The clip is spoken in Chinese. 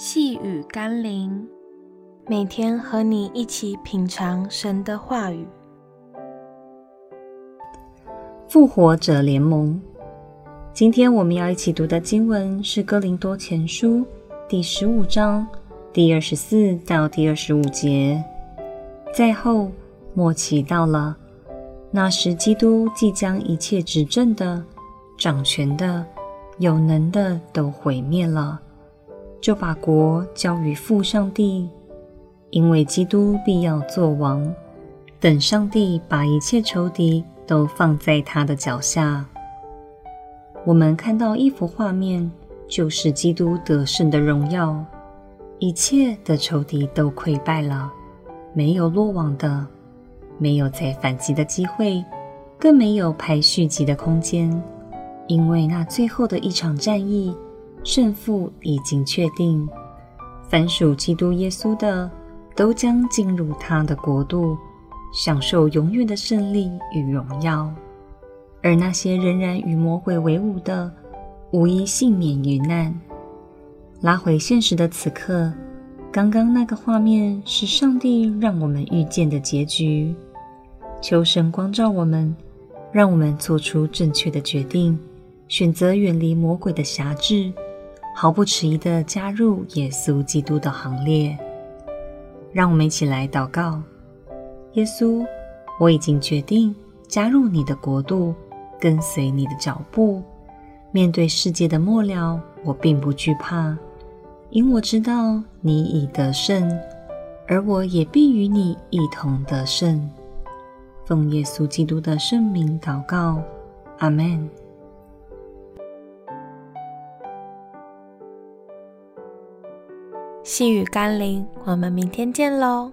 细雨甘霖，每天和你一起品尝神的话语。复活者联盟，今天我们要一起读的经文是《哥林多前书》第十五章第二十四到第二十五节。在后，末期到了，那时基督即将一切执政的、掌权的、有能的都毁灭了。就把国交与父上帝，因为基督必要作王，等上帝把一切仇敌都放在他的脚下。我们看到一幅画面，就是基督得胜的荣耀，一切的仇敌都溃败了，没有落网的，没有再反击的机会，更没有排续集的空间，因为那最后的一场战役。胜负已经确定，凡属基督耶稣的，都将进入他的国度，享受永远的胜利与荣耀；而那些仍然与魔鬼为伍的，无一幸免于难。拉回现实的此刻，刚刚那个画面是上帝让我们遇见的结局。求神光照我们，让我们做出正确的决定，选择远离魔鬼的辖制。毫不迟疑地加入耶稣基督的行列，让我们一起来祷告：耶稣，我已经决定加入你的国度，跟随你的脚步。面对世界的末了，我并不惧怕，因我知道你已得胜，而我也必与你一同得胜。奉耶稣基督的圣名祷告，阿门。细雨甘霖，我们明天见喽。